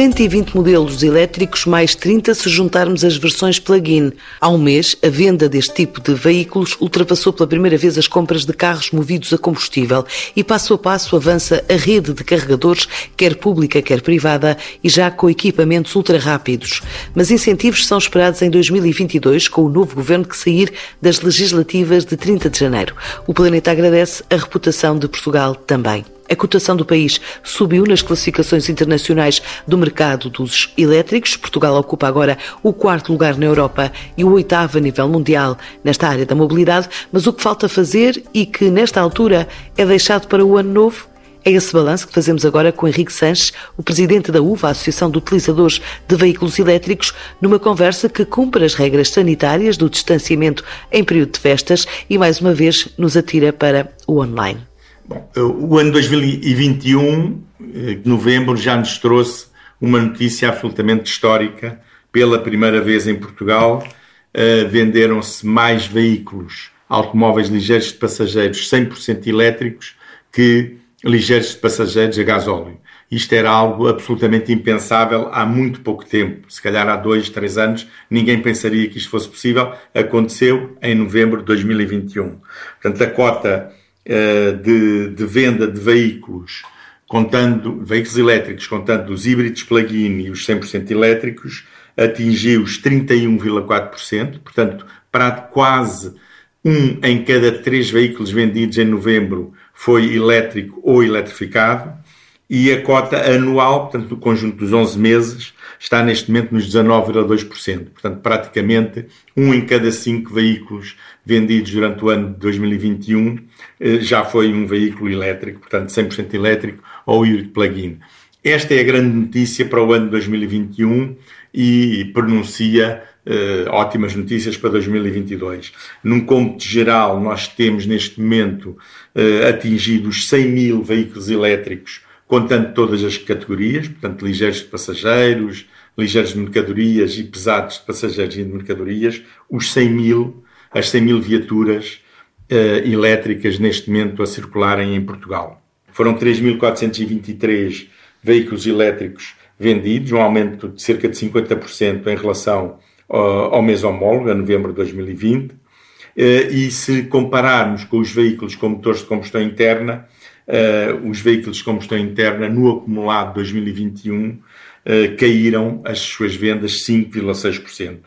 120 modelos elétricos mais 30 se juntarmos as versões plug-in. Há um mês, a venda deste tipo de veículos ultrapassou pela primeira vez as compras de carros movidos a combustível e passo a passo avança a rede de carregadores, quer pública, quer privada, e já com equipamentos ultra rápidos. Mas incentivos são esperados em 2022 com o novo governo que sair das legislativas de 30 de janeiro. O planeta agradece a reputação de Portugal também. A cotação do país subiu nas classificações internacionais do mercado dos elétricos. Portugal ocupa agora o quarto lugar na Europa e o oitavo a nível mundial nesta área da mobilidade. Mas o que falta fazer e que, nesta altura, é deixado para o ano novo é esse balanço que fazemos agora com Henrique Sanches, o presidente da UVA, Associação de Utilizadores de Veículos Elétricos, numa conversa que cumpre as regras sanitárias do distanciamento em período de festas e, mais uma vez, nos atira para o online. Bom, o ano 2021, eh, de novembro, já nos trouxe uma notícia absolutamente histórica. Pela primeira vez em Portugal, uh, venderam-se mais veículos, automóveis ligeiros de passageiros 100% elétricos que ligeiros de passageiros a gasóleo. Isto era algo absolutamente impensável há muito pouco tempo. Se calhar há dois, três anos, ninguém pensaria que isto fosse possível. Aconteceu em novembro de 2021. Portanto, a cota de, de, venda de veículos, contando veículos elétricos, contando os híbridos plug-in e os 100% elétricos, atingiu os 31,4%. Portanto, para quase um em cada três veículos vendidos em novembro foi elétrico ou eletrificado e a cota anual, portanto, do conjunto dos 11 meses, está neste momento nos 19,2%. Portanto, praticamente um em cada cinco veículos vendidos durante o ano de 2021 eh, já foi um veículo elétrico, portanto, 100% elétrico ou híbrido plug-in. Esta é a grande notícia para o ano de 2021 e pronuncia uh, ótimas notícias para 2022. Num cômputo geral, nós temos neste momento uh, atingido os 100 mil veículos elétricos, contando todas as categorias, portanto, ligeiros de passageiros, ligeiros de mercadorias e pesados de passageiros e de mercadorias, os 100 mil, as 100 mil viaturas uh, elétricas neste momento a circularem em Portugal. Foram 3.423 veículos elétricos vendidos, um aumento de cerca de 50% em relação ao mês homólogo, a novembro de 2020. Eh, e se compararmos com os veículos com motores de combustão interna, os veículos de combustão interna no acumulado de 2021 eh, caíram as suas vendas 5,6%.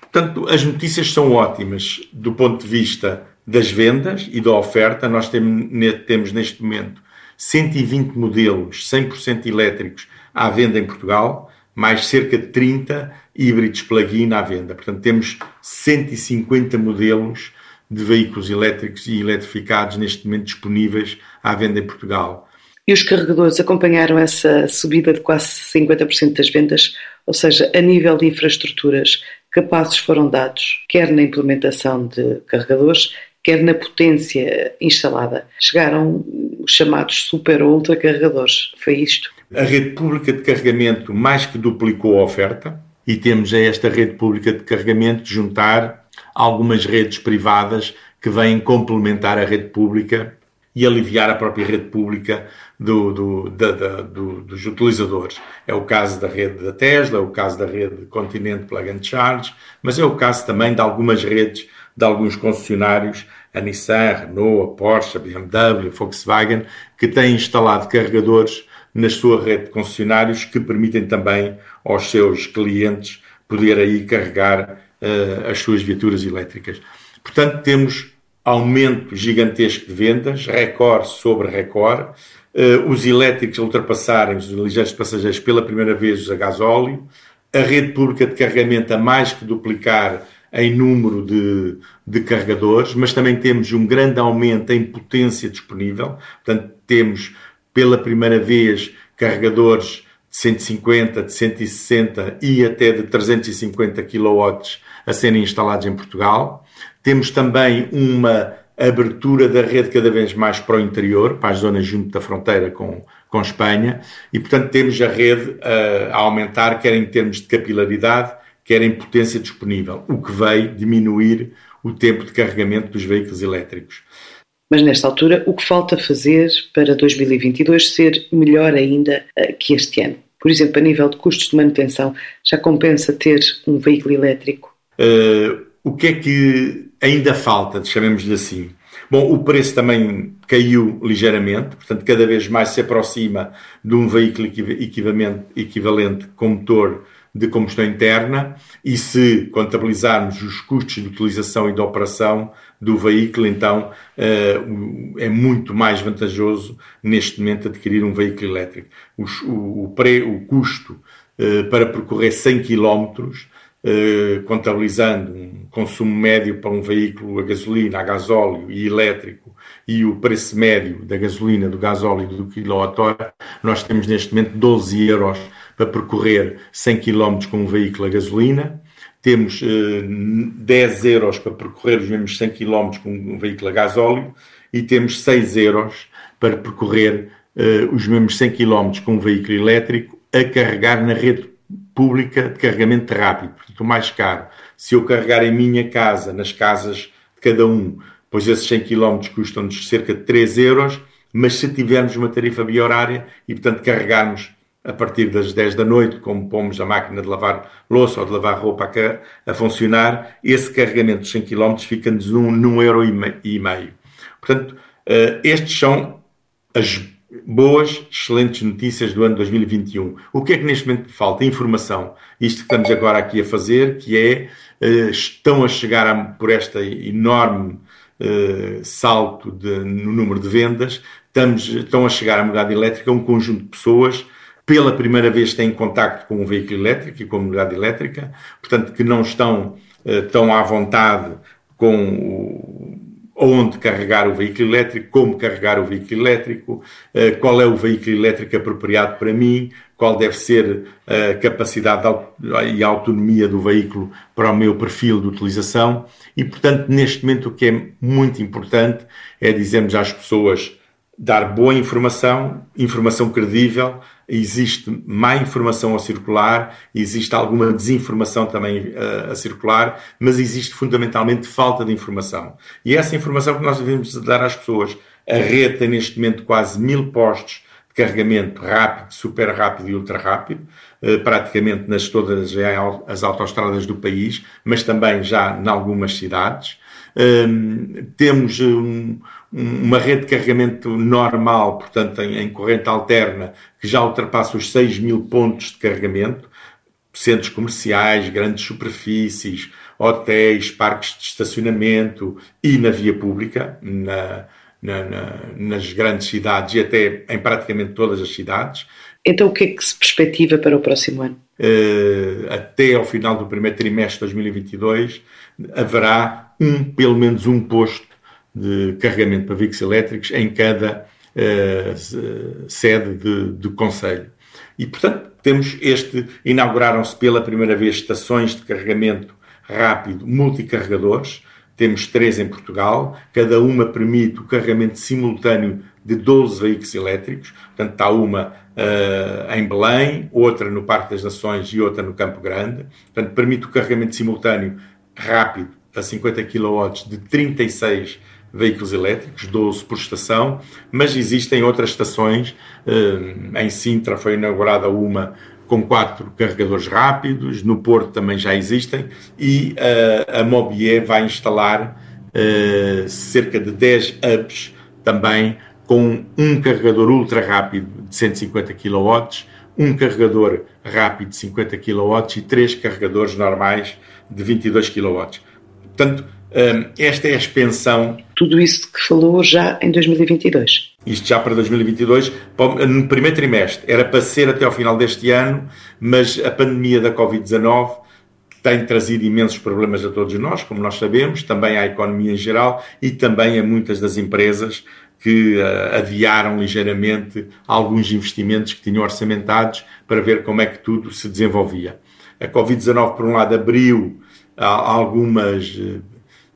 Portanto, as notícias são ótimas do ponto de vista das vendas e da oferta. Nós temos neste momento 120 modelos 100% elétricos à venda em Portugal, mais cerca de 30 híbridos plug-in à venda. Portanto, temos 150 modelos de veículos elétricos e eletrificados neste momento disponíveis à venda em Portugal. E os carregadores acompanharam essa subida de quase 50% das vendas, ou seja, a nível de infraestruturas, que passos foram dados, quer na implementação de carregadores, quer na potência instalada. Chegaram os chamados super ou ultra carregadores. Foi isto? A rede pública de carregamento mais que duplicou a oferta e temos a esta rede pública de carregamento de juntar algumas redes privadas que vêm complementar a rede pública e aliviar a própria rede pública do, do, da, da, do, dos utilizadores. É o caso da rede da Tesla, é o caso da rede Continente Plug and Charge, mas é o caso também de algumas redes de alguns concessionários, a Nissan, a Renault, a Porsche, a BMW, a Volkswagen, que têm instalado carregadores na sua rede de concessionários que permitem também aos seus clientes poder aí carregar uh, as suas viaturas elétricas. Portanto, temos aumento gigantesco de vendas, recorde sobre recorde, uh, os elétricos ultrapassarem os ligeiros passageiros pela primeira vez a gasóleo, a rede pública de carregamento a mais que duplicar em número de, de carregadores, mas também temos um grande aumento em potência disponível. Portanto, temos pela primeira vez carregadores 150, de 160 e até de 350 kW a serem instalados em Portugal. Temos também uma abertura da rede cada vez mais para o interior, para as zonas junto da fronteira com, com Espanha, e portanto temos a rede a, a aumentar, quer em termos de capilaridade, quer em potência disponível, o que veio diminuir o tempo de carregamento dos veículos elétricos. Mas nesta altura, o que falta fazer para 2022 ser melhor ainda eh, que este ano? Por exemplo, a nível de custos de manutenção, já compensa ter um veículo elétrico? Uh, o que é que ainda falta, chamemos-lhe assim? Bom, o preço também caiu ligeiramente, portanto, cada vez mais se aproxima de um veículo equivalente, equivalente com motor de combustão interna e se contabilizarmos os custos de utilização e de operação do veículo, então eh, é muito mais vantajoso neste momento adquirir um veículo elétrico. O, o, o custo eh, para percorrer 100 km, contabilizando um consumo médio para um veículo a gasolina, a gasóleo e elétrico e o preço médio da gasolina, do gasóleo e do quilowatt-hora, nós temos neste momento 12 euros para percorrer 100 km com um veículo a gasolina, temos eh, 10 euros para percorrer os mesmos 100 km com um veículo a gasóleo e temos 6 euros para percorrer eh, os mesmos 100 km com um veículo elétrico a carregar na rede pública de carregamento rápido, portanto, o mais caro. Se eu carregar em minha casa, nas casas de cada um, pois esses 100 km custam-nos cerca de 3 euros, mas se tivermos uma tarifa biorária e, portanto, carregarmos a partir das 10 da noite, como pomos a máquina de lavar louça ou de lavar roupa a, funcionar, esse carregamento de 100 km fica-nos num, num euro e meio. Portanto, uh, estes são as boas, excelentes notícias do ano 2021. O que é que neste momento falta? Informação. Isto que estamos agora aqui a fazer, que é, uh, estão a chegar a, por esta enorme uh, salto de, no número de vendas, estamos, estão a chegar à mobilidade elétrica um conjunto de pessoas pela primeira vez têm contacto com um veículo elétrico e com a mobilidade elétrica, portanto, que não estão uh, tão à vontade com o, onde carregar o veículo elétrico, como carregar o veículo elétrico, uh, qual é o veículo elétrico apropriado para mim, qual deve ser a capacidade e a autonomia do veículo para o meu perfil de utilização. E, portanto, neste momento, o que é muito importante é dizermos às pessoas dar boa informação, informação credível, existe má informação a circular, existe alguma desinformação também uh, a circular, mas existe fundamentalmente falta de informação. E essa informação que nós devemos dar às pessoas. A rede tem neste momento quase mil postos de carregamento rápido, super rápido e ultra rápido, uh, praticamente nas todas as autoestradas do país, mas também já em algumas cidades. Temos um, uma rede de carregamento normal, portanto, em, em, corrente alterna, que já ultrapassa os 6 mil pontos de carregamento, centros comerciais, grandes superfícies, hotéis, parques de estacionamento e na via pública, na, na, na, nas grandes cidades e até em praticamente todas as cidades. Então, o que é que se perspectiva para o próximo ano? Uh, até ao final do primeiro trimestre de 2022, haverá um, pelo menos um posto de carregamento para veículos elétricos em cada uh, sede de, de conselho. E, portanto, temos este, inauguraram-se pela primeira vez estações de carregamento rápido multicarregadores, temos três em Portugal, cada uma permite o carregamento simultâneo de 12 veículos elétricos. Portanto, está uma uh, em Belém, outra no Parque das Nações e outra no Campo Grande. Portanto, permite o carregamento simultâneo rápido a 50 kW de 36 veículos elétricos, 12 por estação, mas existem outras estações. Eh, em Sintra foi inaugurada uma com quatro carregadores rápidos, no Porto também já existem, e uh, a Mobier vai instalar uh, cerca de 10 hubs também com um carregador ultra rápido de 150 kW, um carregador rápido de 50 kW e três carregadores normais de 22 kW. Portanto, esta é a expansão. Tudo isso que falou já em 2022. Isto já para 2022, no primeiro trimestre. Era para ser até ao final deste ano, mas a pandemia da Covid-19 tem trazido imensos problemas a todos nós, como nós sabemos, também à economia em geral e também a muitas das empresas que uh, adiaram ligeiramente alguns investimentos que tinham orçamentados para ver como é que tudo se desenvolvia. A Covid-19, por um lado, abriu algumas uh,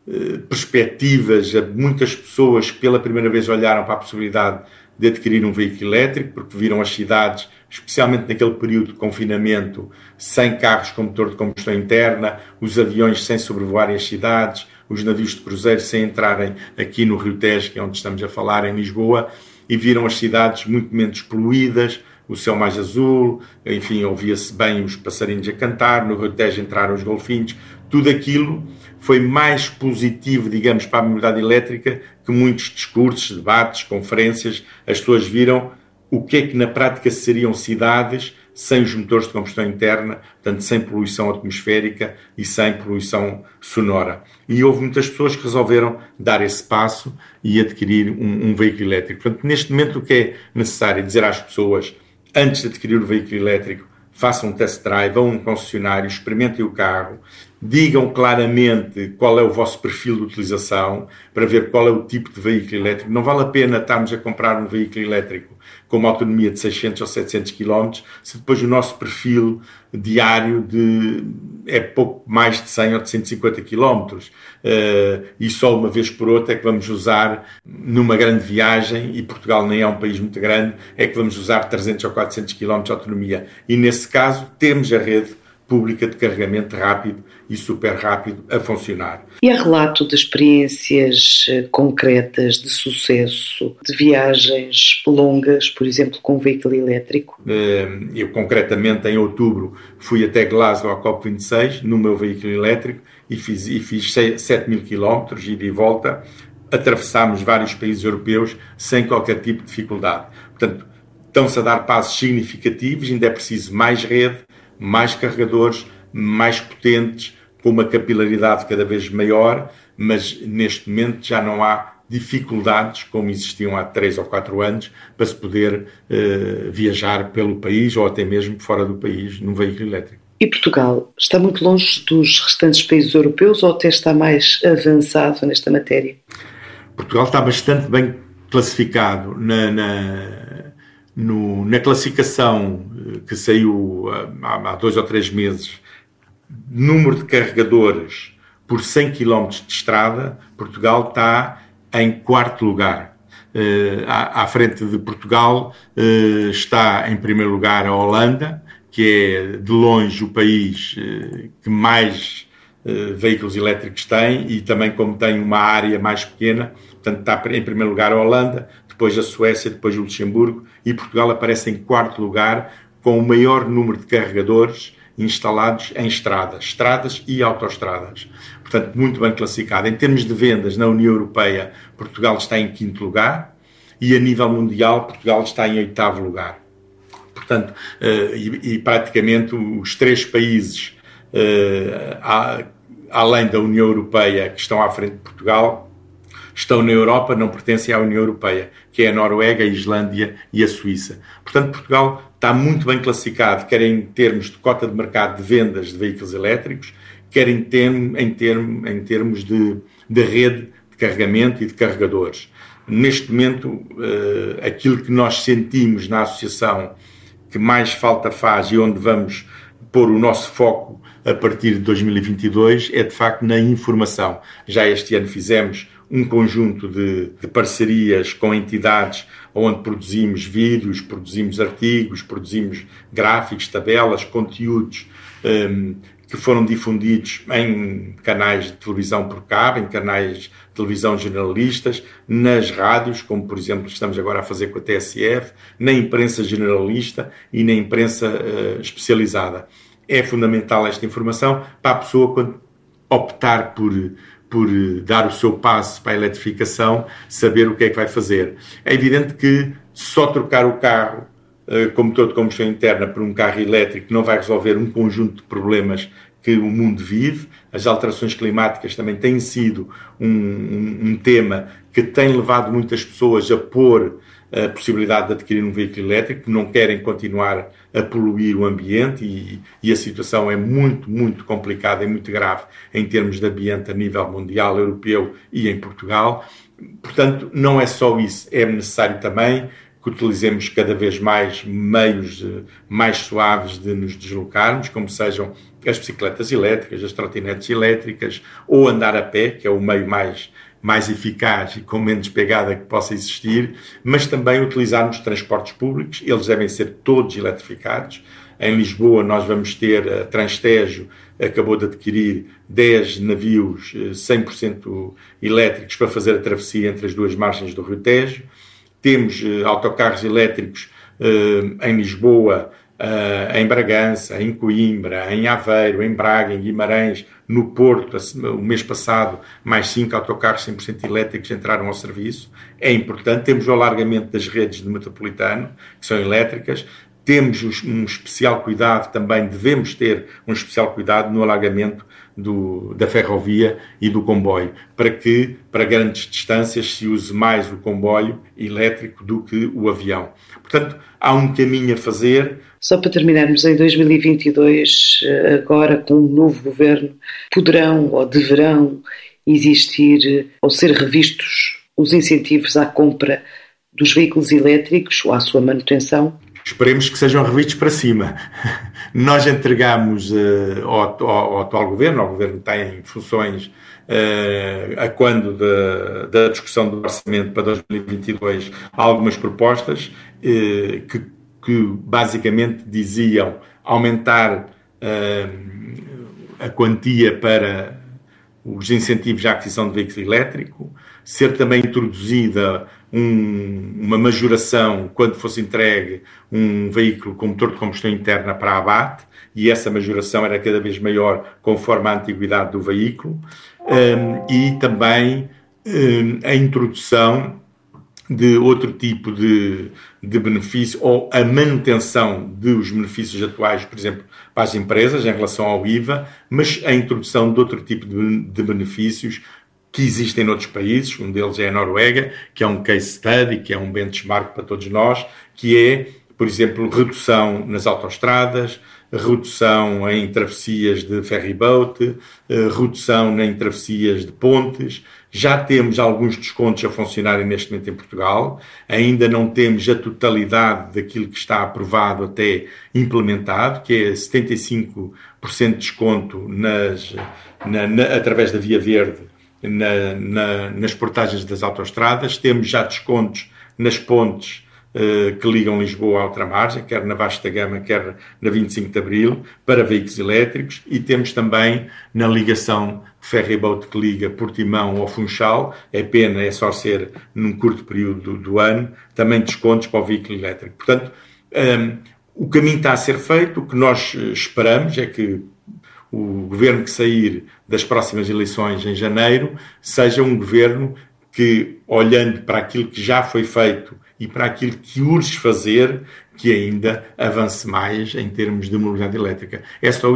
eh, perspectivas. A muitas pessoas que pela primeira vez olharam para a possibilidade de adquirir um veículo elétrico, porque viram as cidades, especialmente naquele período de confinamento, sem carros com motor de combustão interna, os aviões sem sobrevoarem as cidades, os navios de cruzeiro sem entrarem aqui no Rio Tejo, que é onde estamos a falar, em Lisboa, e viram as cidades muito menos poluídas, o céu mais azul, enfim, ouvia-se bem os passarinhos a cantar, no Rio Tejo entraram os golfinhos, tudo aquilo foi mais positivo, digamos, para a mobilidade elétrica que muitos discursos, debates, conferências. As pessoas viram o que é que na prática seriam cidades sem os motores de combustão interna, portanto, sem poluição atmosférica e sem poluição sonora. E houve muitas pessoas que resolveram dar esse passo e adquirir um, um veículo elétrico. Portanto, neste momento, o que é necessário é dizer às pessoas, antes de adquirir o veículo elétrico, façam um test drive, vão a um concessionário, experimentem o carro, digam claramente qual é o vosso perfil de utilização para ver qual é o tipo de veículo elétrico. Não vale a pena estarmos a comprar um veículo elétrico com uma autonomia de 600 ou 700 km se depois o nosso perfil diário de, é pouco mais de 100 ou de 150 km uh, e só uma vez por outra é que vamos usar numa grande viagem e Portugal nem é um país muito grande é que vamos usar 300 ou 400 km de autonomia e nesse caso temos a rede pública de carregamento rápido e super rápido a funcionar. E a relato de experiências eh, concretas de sucesso, de viagens longas, por exemplo, com um veículo elétrico? Eh, eu, concretamente, em outubro, fui até Glasgow à COP26 no meu veículo elétrico e fiz, e fiz 7 mil quilómetros, ida e volta. Atravessámos vários países europeus sem qualquer tipo de dificuldade. Portanto, estão-se a dar passos significativos, ainda é preciso mais rede, mais carregadores, mais potentes, com uma capilaridade cada vez maior, mas neste momento já não há dificuldades como existiam há três ou quatro anos para se poder uh, viajar pelo país ou até mesmo fora do país num veículo elétrico. E Portugal está muito longe dos restantes países europeus ou até está mais avançado nesta matéria? Portugal está bastante bem classificado na, na no, na classificação eh, que saiu eh, há, há dois ou três meses, número de carregadores por 100 km de estrada, Portugal está em quarto lugar. Uh, à, frente de Portugal está em primeiro lugar a Holanda, que é de longe o país que mais veículos elétricos tem e também como tem uma área mais pequena, portanto está em primeiro lugar a Holanda, depois a Suécia, depois o Luxemburgo e Portugal aparece em quarto lugar com o maior número de carregadores instalados em estradas, estradas e autoestradas. Portanto, muito bem classificado. Em termos de vendas na União Europeia, Portugal está em quinto lugar e a nível mundial, Portugal está em oitavo lugar. Portanto, eh, e, praticamente os três países eh, além da União Europeia que estão à frente de Portugal estão na Europa, não pertencem à União Europeia, que é a Noruega, a Islândia e a Suíça. Portanto, Portugal está muito bem classificado, quer em termos de cota de mercado de vendas de veículos elétricos, quer em, em, term, em termos de, de rede de carregamento e de carregadores. Neste momento, uh, aquilo que nós sentimos na associação que mais falta faz e onde vamos pôr o nosso foco a partir de 2022 é de facto na informação. Já este ano fizemos um conjunto de, de, parcerias com entidades onde produzimos vídeos, produzimos artigos, produzimos gráficos, tabelas, conteúdos um, que foram difundidos em canais de televisão por cabo, em canais de televisão generalistas, nas rádios, como por exemplo estamos agora a fazer com a TSF, na imprensa generalista e na imprensa uh, especializada. É fundamental esta informação para a pessoa quando optar por por eh, dar o seu passo para a eletrificação, saber o que é que vai fazer. É evidente que só trocar o carro eh, como motor de combustão interna por um carro elétrico não vai resolver um conjunto de problemas que o mundo vive. As alterações climáticas também têm sido um, um, um tema que tem levado muitas pessoas a pôr a possibilidade de adquirir um veículo elétrico, não querem continuar a poluir o ambiente e, e, a situação é muito, muito complicada e muito grave em termos de ambiente a nível mundial, europeu e em Portugal. Portanto, não é só isso, é necessário também que utilizemos cada vez mais meios mais suaves de nos deslocarmos, como sejam as bicicletas elétricas, as trotinetes elétricas ou andar a pé, que é o meio mais mais eficaz e com menos pegada que possa existir, mas também utilizarmos transportes públicos, eles devem ser todos eletrificados. Em Lisboa, nós vamos ter a Transtejo, acabou de adquirir 10 navios 100% eh, elétricos para fazer a travessia entre as duas margens do Rio Tejo. Temos eh, autocarros elétricos em Lisboa, em Bragança, em Coimbra, em Aveiro, em Braga, em Guimarães, no Porto, o mês passado, mais cinco autocarros 100% elétricos entraram ao serviço. É importante. Temos o alargamento das redes de metropolitano, que são elétricas. Temos um especial cuidado também, devemos ter um especial cuidado no alargamento do, da ferrovia e do comboio, para que, para grandes distâncias, se use mais o comboio elétrico do que o avião. Portanto, há um caminho a fazer. Só para terminarmos, em 2022, agora com um novo governo, poderão ou deverão existir ou ser revistos os incentivos à compra dos veículos elétricos ou à sua manutenção? Esperemos que sejam revistos para cima. Nós entregamos uh, ao, ao, ao, atual governo, ao governo que tem funções uh, a quando da, da, discussão do orçamento para 2022, algumas propostas uh, que, que, basicamente diziam aumentar a quantia para os incentivos à aquisição de veículo elétrico, ser também introduzida um, uma majoração quando fosse entregue um veículo com motor de combustão interna para abate, e essa majoração era cada vez maior conforme a antiguidade do veículo, um, e também um, a introdução de outro tipo de, de benefício ou a manutenção dos benefícios atuais, por exemplo, para as empresas em relação ao IVA, mas a introdução de outro tipo de, de benefícios que existem noutros países, um deles é a Noruega, que é um case study, que é um benchmark para todos nós, que é, por exemplo, redução nas autoestradas, redução em travessias de ferryboat, eh, redução em travessias de pontes. Já temos alguns descontos a funcionarem neste momento em Portugal. Ainda não temos a totalidade daquilo que está aprovado até implementado, que é 75% de desconto nas, na, na, através da Via Verde na, na, nas portagens das autoestradas, temos já descontos nas pontes uh, que ligam Lisboa à outra margem, quer na Vasta Gama, quer na 25 de Abril, para veículos elétricos, e temos também na ligação ferryboat que liga Portimão ao Funchal, é pena, é só ser num curto período do, do ano, também descontos para o veículo elétrico. Portanto, um, ehm, o caminho está a ser feito, o que nós eh, esperamos é que o governo que sair das próximas eleições em janeiro seja um governo que, olhando para aquilo que já foi feito e para aquilo que urge fazer, que ainda avance mais em termos de mobilidade elétrica. É só,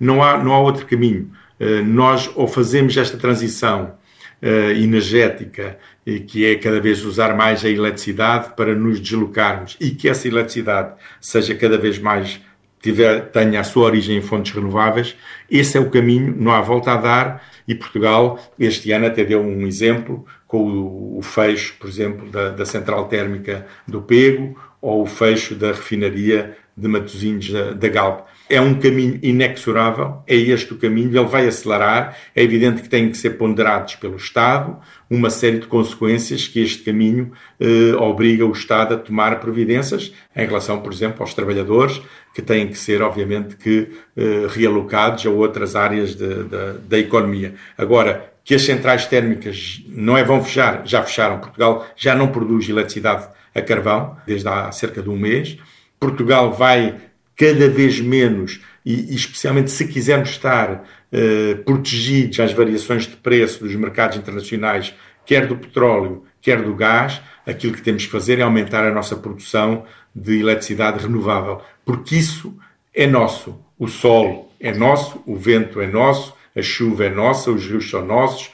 não, há, não há outro caminho. Eh, nós ou fazemos esta transição uh, energética, que é cada vez usar mais a eletricidade para nos deslocarmos e que essa eletricidade seja cada vez mais tiver, tenha a sua origem em fontes renováveis, esse é o caminho, não há volta a dar, e Portugal este ano até deu um exemplo com o, o fecho, por exemplo, da, da, central térmica do Pego ou o fecho da refinaria de Matosinhos da, da Galp. É um caminho inexorável, é este o caminho, ele vai acelerar. É evidente que têm que ser ponderados pelo Estado uma série de consequências que este caminho eh, obriga o Estado a tomar providências em relação, por exemplo, aos trabalhadores, que têm que ser, obviamente, que eh, realocados a outras áreas de, de, da economia. Agora, que as centrais térmicas não é vão fechar, já fecharam. Portugal já não produz eletricidade a carvão desde há cerca de um mês. Portugal vai cada vez menos, e, e especialmente se quisermos estar eh, protegidos às variações de preço dos mercados internacionais, quer do petróleo, quer do gás, aquilo que temos que fazer é aumentar a nossa produção de eletricidade renovável, porque isso é nosso. O sol é nosso, o vento é nosso, a chuva é nossa, os rios são nossos,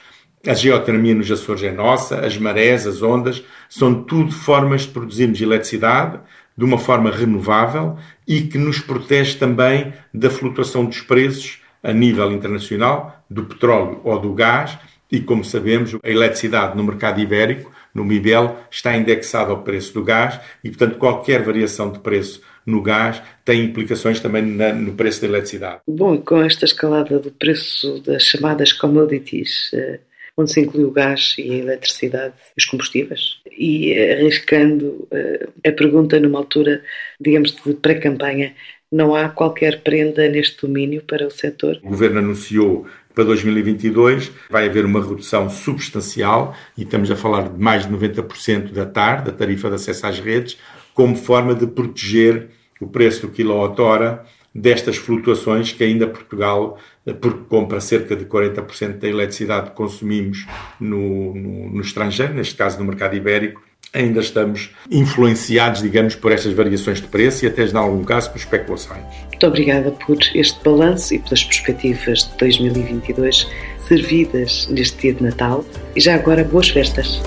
a geotermia nos Açores é nossa, as marés, as ondas, são tudo formas de produzirmos eletricidade de uma forma renovável e que nos protege também da flutuação dos preços a nível internacional, do petróleo ou do gás, e como sabemos, a eletricidade no mercado ibérico, no MIBEL, está indexada ao preço do gás e, portanto, qualquer variação de preço no gás tem implicações também na, no preço da eletricidade. Bom, e com esta escalada do preço das chamadas commodities, eh, onde se inclui o gás e a eletricidade, os combustíveis, e arriscando uh, a pergunta numa altura, digamos, de pré-campanha, não há qualquer prenda neste domínio para o setor? O Governo anunciou para 2022 vai haver uma redução substancial, e estamos a falar de mais de 90% da TAR, da tarifa de acesso às redes, como forma de proteger o preço do quilowatt-hora destas flutuações que ainda Portugal, eh, porque compra cerca de 40% da eletricidade que consumimos no, no, no, estrangeiro, neste caso no mercado ibérico, ainda estamos influenciados, digamos, por estas variações de preço e até, em algum caso, por especulações. Muito obrigada por este balanço e pelas perspectivas de 2022 servidas neste dia de Natal e já agora boas festas.